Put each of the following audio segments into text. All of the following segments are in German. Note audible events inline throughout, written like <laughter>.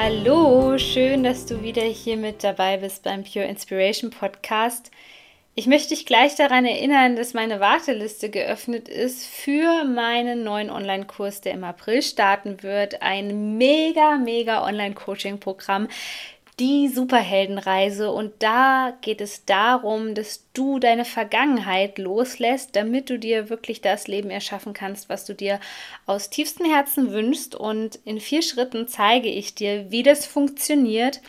Hallo, schön, dass du wieder hier mit dabei bist beim Pure Inspiration Podcast. Ich möchte dich gleich daran erinnern, dass meine Warteliste geöffnet ist für meinen neuen Online-Kurs, der im April starten wird. Ein mega, mega Online-Coaching-Programm, die Superheldenreise. Und da geht es darum, dass du deine Vergangenheit loslässt, damit du dir wirklich das Leben erschaffen kannst, was du dir aus tiefstem Herzen wünschst. Und in vier Schritten zeige ich dir, wie das funktioniert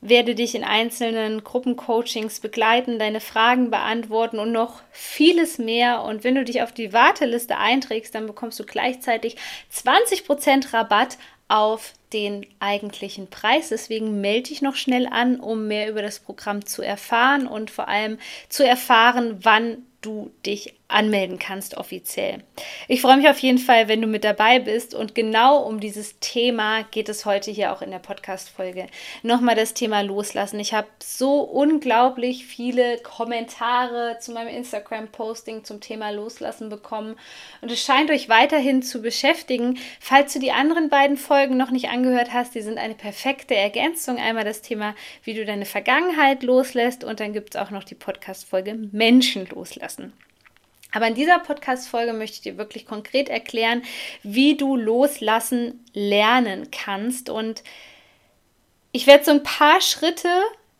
werde dich in einzelnen Gruppencoachings begleiten, deine Fragen beantworten und noch vieles mehr. Und wenn du dich auf die Warteliste einträgst, dann bekommst du gleichzeitig 20% Rabatt auf den eigentlichen Preis. Deswegen melde dich noch schnell an, um mehr über das Programm zu erfahren und vor allem zu erfahren, wann du dich anmelden kannst offiziell. Ich freue mich auf jeden Fall, wenn du mit dabei bist und genau um dieses Thema geht es heute hier auch in der Podcast-Folge. Nochmal das Thema Loslassen. Ich habe so unglaublich viele Kommentare zu meinem Instagram-Posting zum Thema Loslassen bekommen und es scheint euch weiterhin zu beschäftigen. Falls du die anderen beiden Folgen noch nicht angehört hast, die sind eine perfekte Ergänzung. Einmal das Thema, wie du deine Vergangenheit loslässt und dann gibt es auch noch die Podcast-Folge Menschen loslassen. Aber in dieser Podcast-Folge möchte ich dir wirklich konkret erklären, wie du loslassen lernen kannst. Und ich werde so ein paar Schritte,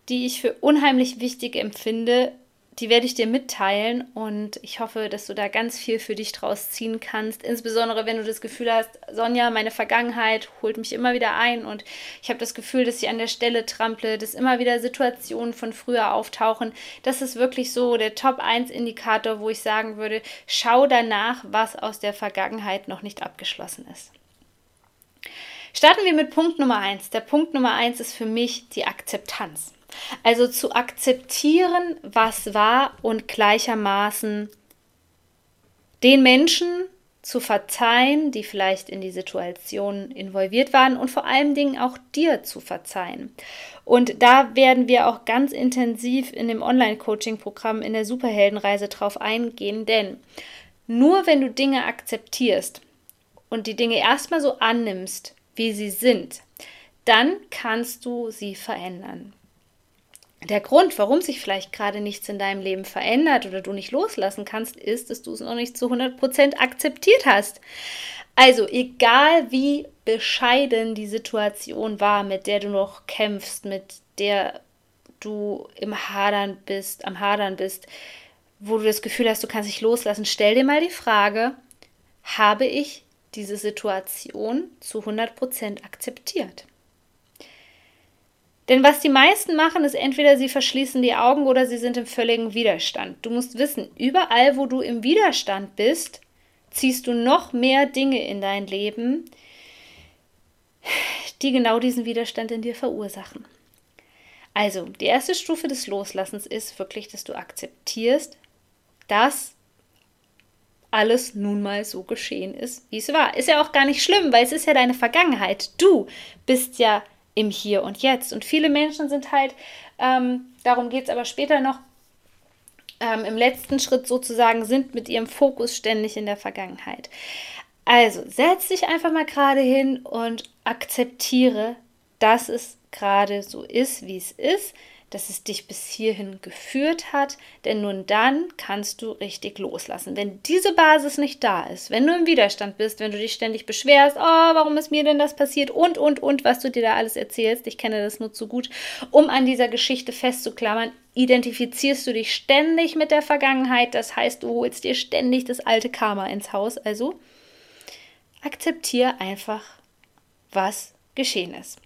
die ich für unheimlich wichtig empfinde, die werde ich dir mitteilen und ich hoffe, dass du da ganz viel für dich draus ziehen kannst. Insbesondere wenn du das Gefühl hast, Sonja, meine Vergangenheit holt mich immer wieder ein und ich habe das Gefühl, dass ich an der Stelle trample, dass immer wieder Situationen von früher auftauchen. Das ist wirklich so der Top 1 Indikator, wo ich sagen würde, schau danach, was aus der Vergangenheit noch nicht abgeschlossen ist. Starten wir mit Punkt Nummer 1. Der Punkt Nummer 1 ist für mich die Akzeptanz. Also zu akzeptieren, was war und gleichermaßen den Menschen zu verzeihen, die vielleicht in die Situation involviert waren und vor allen Dingen auch dir zu verzeihen. Und da werden wir auch ganz intensiv in dem Online-Coaching-Programm in der Superheldenreise drauf eingehen, denn nur wenn du Dinge akzeptierst und die Dinge erstmal so annimmst, wie sie sind, dann kannst du sie verändern der Grund, warum sich vielleicht gerade nichts in deinem Leben verändert oder du nicht loslassen kannst, ist, dass du es noch nicht zu 100% akzeptiert hast. Also, egal wie bescheiden die Situation war, mit der du noch kämpfst, mit der du im Hadern bist, am Hadern bist, wo du das Gefühl hast, du kannst dich loslassen, stell dir mal die Frage, habe ich diese Situation zu 100% akzeptiert? Denn was die meisten machen, ist entweder sie verschließen die Augen oder sie sind im völligen Widerstand. Du musst wissen, überall, wo du im Widerstand bist, ziehst du noch mehr Dinge in dein Leben, die genau diesen Widerstand in dir verursachen. Also, die erste Stufe des Loslassens ist wirklich, dass du akzeptierst, dass alles nun mal so geschehen ist, wie es war. Ist ja auch gar nicht schlimm, weil es ist ja deine Vergangenheit. Du bist ja im Hier und Jetzt. Und viele Menschen sind halt, ähm, darum geht es aber später noch, ähm, im letzten Schritt sozusagen, sind mit ihrem Fokus ständig in der Vergangenheit. Also setz dich einfach mal gerade hin und akzeptiere, dass es gerade so ist, wie es ist dass es dich bis hierhin geführt hat, denn nun dann kannst du richtig loslassen. Wenn diese Basis nicht da ist, wenn du im Widerstand bist, wenn du dich ständig beschwerst, oh, warum ist mir denn das passiert und, und, und, was du dir da alles erzählst, ich kenne das nur zu gut, um an dieser Geschichte festzuklammern, identifizierst du dich ständig mit der Vergangenheit, das heißt, du holst dir ständig das alte Karma ins Haus, also akzeptiere einfach, was geschehen ist.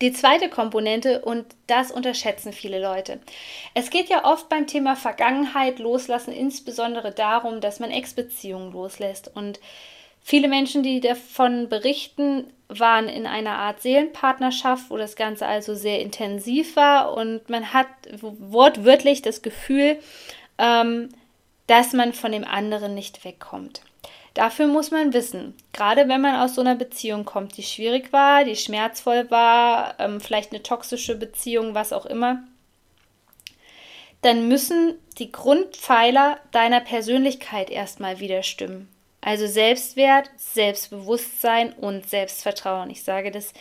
Die zweite Komponente, und das unterschätzen viele Leute. Es geht ja oft beim Thema Vergangenheit loslassen, insbesondere darum, dass man Ex-Beziehungen loslässt. Und Viele Menschen, die davon berichten, waren in einer Art Seelenpartnerschaft, wo das Ganze also sehr intensiv war und man hat wortwörtlich das Gefühl, ähm, dass man von dem anderen nicht wegkommt. Dafür muss man wissen, gerade wenn man aus so einer Beziehung kommt, die schwierig war, die schmerzvoll war, ähm, vielleicht eine toxische Beziehung, was auch immer, dann müssen die Grundpfeiler deiner Persönlichkeit erstmal wieder stimmen. Also Selbstwert, Selbstbewusstsein und Selbstvertrauen. Ich sage das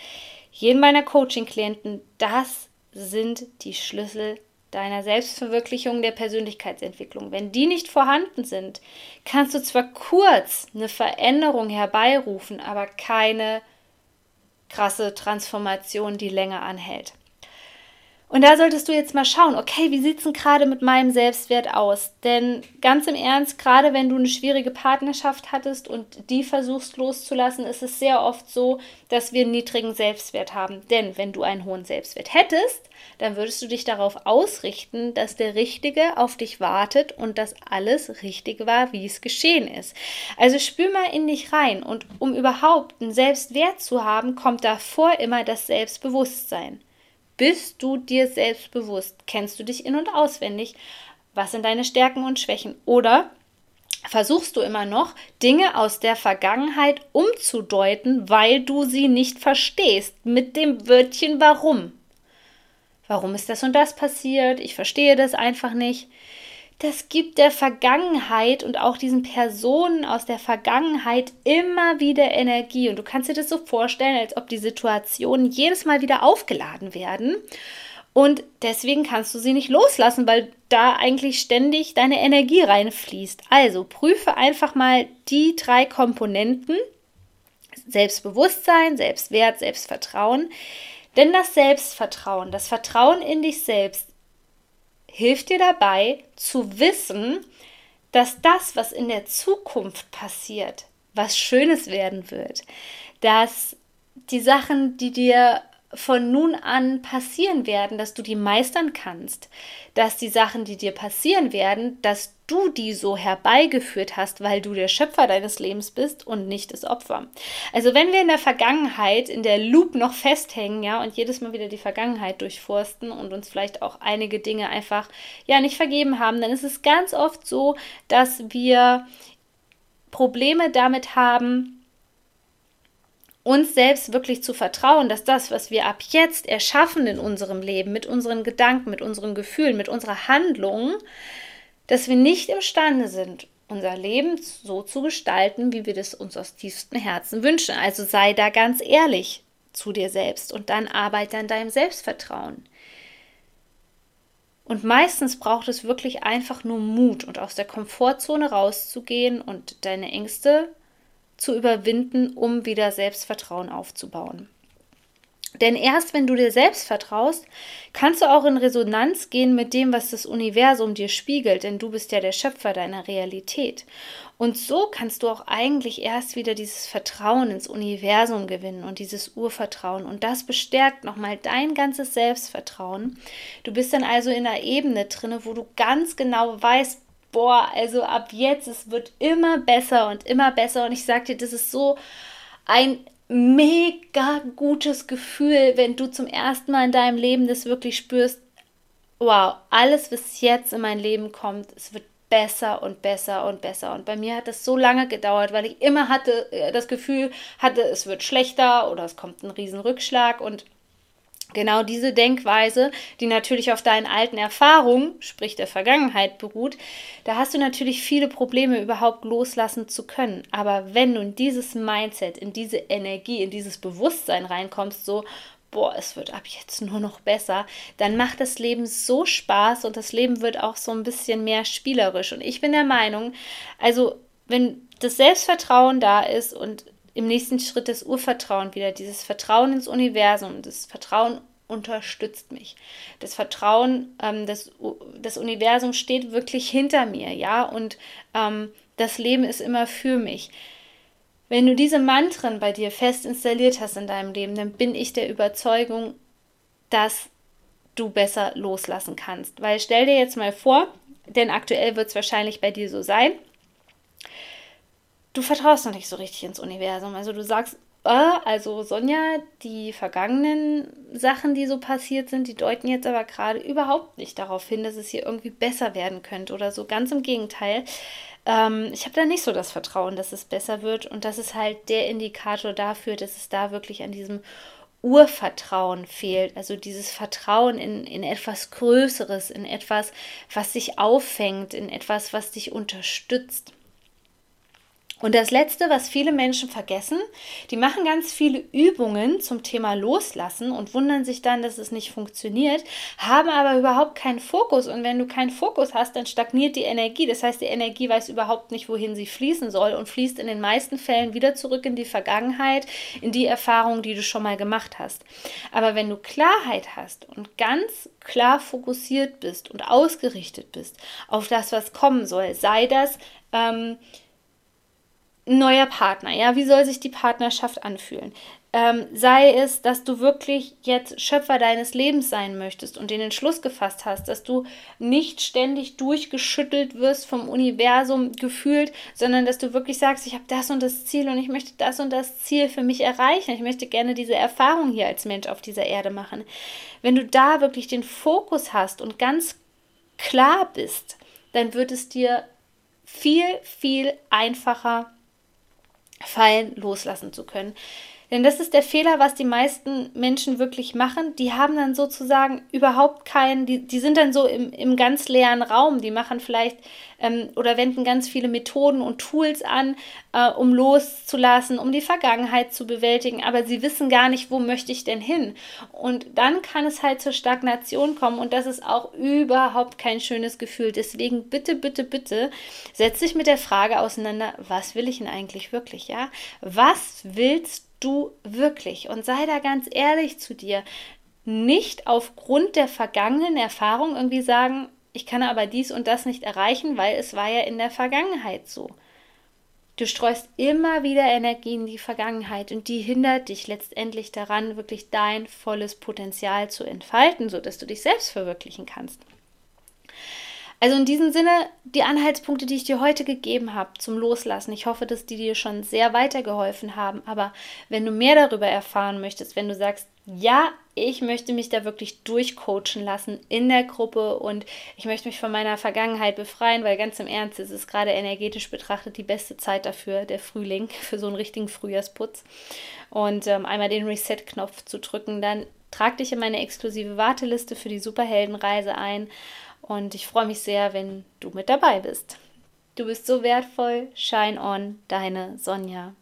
jedem meiner Coaching-Klienten, das sind die Schlüssel deiner Selbstverwirklichung, der Persönlichkeitsentwicklung. Wenn die nicht vorhanden sind, kannst du zwar kurz eine Veränderung herbeirufen, aber keine krasse Transformation, die länger anhält. Und da solltest du jetzt mal schauen, okay, wie sieht es denn gerade mit meinem Selbstwert aus? Denn ganz im Ernst, gerade wenn du eine schwierige Partnerschaft hattest und die versuchst loszulassen, ist es sehr oft so, dass wir einen niedrigen Selbstwert haben. Denn wenn du einen hohen Selbstwert hättest, dann würdest du dich darauf ausrichten, dass der Richtige auf dich wartet und dass alles richtig war, wie es geschehen ist. Also spür mal in dich rein und um überhaupt einen Selbstwert zu haben, kommt davor immer das Selbstbewusstsein. Bist du dir selbst bewusst? Kennst du dich in- und auswendig? Was sind deine Stärken und Schwächen? Oder versuchst du immer noch, Dinge aus der Vergangenheit umzudeuten, weil du sie nicht verstehst, mit dem Wörtchen warum? Warum ist das und das passiert? Ich verstehe das einfach nicht das gibt der Vergangenheit und auch diesen Personen aus der Vergangenheit immer wieder Energie. Und du kannst dir das so vorstellen, als ob die Situationen jedes Mal wieder aufgeladen werden. Und deswegen kannst du sie nicht loslassen, weil da eigentlich ständig deine Energie reinfließt. Also prüfe einfach mal die drei Komponenten. Selbstbewusstsein, Selbstwert, Selbstvertrauen. Denn das Selbstvertrauen, das Vertrauen in dich selbst hilft dir dabei zu wissen, dass das, was in der Zukunft passiert, was Schönes werden wird, dass die Sachen, die dir von nun an passieren werden, dass du die meistern kannst, dass die Sachen, die dir passieren werden, dass du die so herbeigeführt hast, weil du der Schöpfer deines Lebens bist und nicht das Opfer. Also wenn wir in der Vergangenheit in der Loop noch festhängen, ja, und jedes Mal wieder die Vergangenheit durchforsten und uns vielleicht auch einige Dinge einfach ja nicht vergeben haben, dann ist es ganz oft so, dass wir Probleme damit haben, uns selbst wirklich zu vertrauen, dass das, was wir ab jetzt erschaffen in unserem Leben, mit unseren Gedanken, mit unseren Gefühlen, mit unserer Handlung, dass wir nicht imstande sind, unser Leben so zu gestalten, wie wir das uns aus tiefstem Herzen wünschen. Also sei da ganz ehrlich zu dir selbst und dann arbeite an deinem Selbstvertrauen. Und meistens braucht es wirklich einfach nur Mut und aus der Komfortzone rauszugehen und deine Ängste zu überwinden, um wieder Selbstvertrauen aufzubauen. Denn erst wenn du dir selbst vertraust, kannst du auch in Resonanz gehen mit dem, was das Universum dir spiegelt, denn du bist ja der Schöpfer deiner Realität. Und so kannst du auch eigentlich erst wieder dieses Vertrauen ins Universum gewinnen und dieses Urvertrauen. Und das bestärkt nochmal dein ganzes Selbstvertrauen. Du bist dann also in einer Ebene drin, wo du ganz genau weißt, boah, also ab jetzt, es wird immer besser und immer besser. Und ich sag dir, das ist so ein mega gutes Gefühl, wenn du zum ersten Mal in deinem Leben das wirklich spürst. Wow, alles, was jetzt in mein Leben kommt, es wird besser und besser und besser. Und bei mir hat das so lange gedauert, weil ich immer hatte äh, das Gefühl hatte, es wird schlechter oder es kommt ein Riesenrückschlag und Genau diese Denkweise, die natürlich auf deinen alten Erfahrungen, sprich der Vergangenheit, beruht, da hast du natürlich viele Probleme überhaupt loslassen zu können. Aber wenn du in dieses Mindset, in diese Energie, in dieses Bewusstsein reinkommst, so, boah, es wird ab jetzt nur noch besser, dann macht das Leben so Spaß und das Leben wird auch so ein bisschen mehr spielerisch. Und ich bin der Meinung, also wenn das Selbstvertrauen da ist und im nächsten Schritt das Urvertrauen wieder, dieses Vertrauen ins Universum, das Vertrauen unterstützt mich. Das Vertrauen, ähm, das, das Universum steht wirklich hinter mir, ja, und ähm, das Leben ist immer für mich. Wenn du diese Mantren bei dir fest installiert hast in deinem Leben, dann bin ich der Überzeugung, dass du besser loslassen kannst. Weil stell dir jetzt mal vor, denn aktuell wird es wahrscheinlich bei dir so sein, du vertraust noch nicht so richtig ins Universum. Also du sagst, äh, also Sonja, die vergangenen Sachen, die so passiert sind, die deuten jetzt aber gerade überhaupt nicht darauf hin, dass es hier irgendwie besser werden könnte oder so. Ganz im Gegenteil. Ähm, ich habe da nicht so das Vertrauen, dass es besser wird. Und das ist halt der Indikator dafür, dass es da wirklich an diesem Urvertrauen fehlt. Also dieses Vertrauen in, in etwas Größeres, in etwas, was sich auffängt, in etwas, was dich unterstützt. Und das Letzte, was viele Menschen vergessen, die machen ganz viele Übungen zum Thema Loslassen und wundern sich dann, dass es nicht funktioniert, haben aber überhaupt keinen Fokus. Und wenn du keinen Fokus hast, dann stagniert die Energie. Das heißt, die Energie weiß überhaupt nicht, wohin sie fließen soll und fließt in den meisten Fällen wieder zurück in die Vergangenheit, in die Erfahrung, die du schon mal gemacht hast. Aber wenn du Klarheit hast und ganz klar fokussiert bist und ausgerichtet bist auf das, was kommen soll, sei das, ähm, neuer Partner, ja, wie soll sich die Partnerschaft anfühlen? Ähm, sei es, dass du wirklich jetzt Schöpfer deines Lebens sein möchtest und den Entschluss gefasst hast, dass du nicht ständig durchgeschüttelt wirst vom Universum gefühlt, sondern dass du wirklich sagst, ich habe das und das Ziel und ich möchte das und das Ziel für mich erreichen. Ich möchte gerne diese Erfahrung hier als Mensch auf dieser Erde machen. Wenn du da wirklich den Fokus hast und ganz klar bist, dann wird es dir viel, viel einfacher fallen loslassen zu können. Denn das ist der Fehler, was die meisten Menschen wirklich machen. Die haben dann sozusagen überhaupt keinen, die, die sind dann so im, im ganz leeren Raum. Die machen vielleicht ähm, oder wenden ganz viele Methoden und Tools an, äh, um loszulassen, um die Vergangenheit zu bewältigen. Aber sie wissen gar nicht, wo möchte ich denn hin. Und dann kann es halt zur Stagnation kommen und das ist auch überhaupt kein schönes Gefühl. Deswegen bitte, bitte, bitte setz dich mit der Frage auseinander, was will ich denn eigentlich wirklich, ja? Was willst du wirklich? Und sei da ganz ehrlich zu dir. Nicht aufgrund der vergangenen Erfahrung irgendwie sagen, ich kann aber dies und das nicht erreichen, weil es war ja in der Vergangenheit so. Du streust immer wieder Energie in die Vergangenheit und die hindert dich letztendlich daran, wirklich dein volles Potenzial zu entfalten, sodass du dich selbst verwirklichen kannst. Also in diesem Sinne die Anhaltspunkte, die ich dir heute gegeben habe zum Loslassen. Ich hoffe, dass die dir schon sehr weitergeholfen haben. Aber wenn du mehr darüber erfahren möchtest, wenn du sagst, ja, ich möchte mich da wirklich durchcoachen lassen in der Gruppe und ich möchte mich von meiner Vergangenheit befreien, weil ganz im Ernst, es ist gerade energetisch betrachtet die beste Zeit dafür, der Frühling, <laughs> für so einen richtigen Frühjahrsputz. Und ähm, einmal den Reset-Knopf zu drücken, dann trag dich in meine exklusive Warteliste für die Superheldenreise ein. Und ich freue mich sehr, wenn du mit dabei bist. Du bist so wertvoll. Shine on, deine Sonja.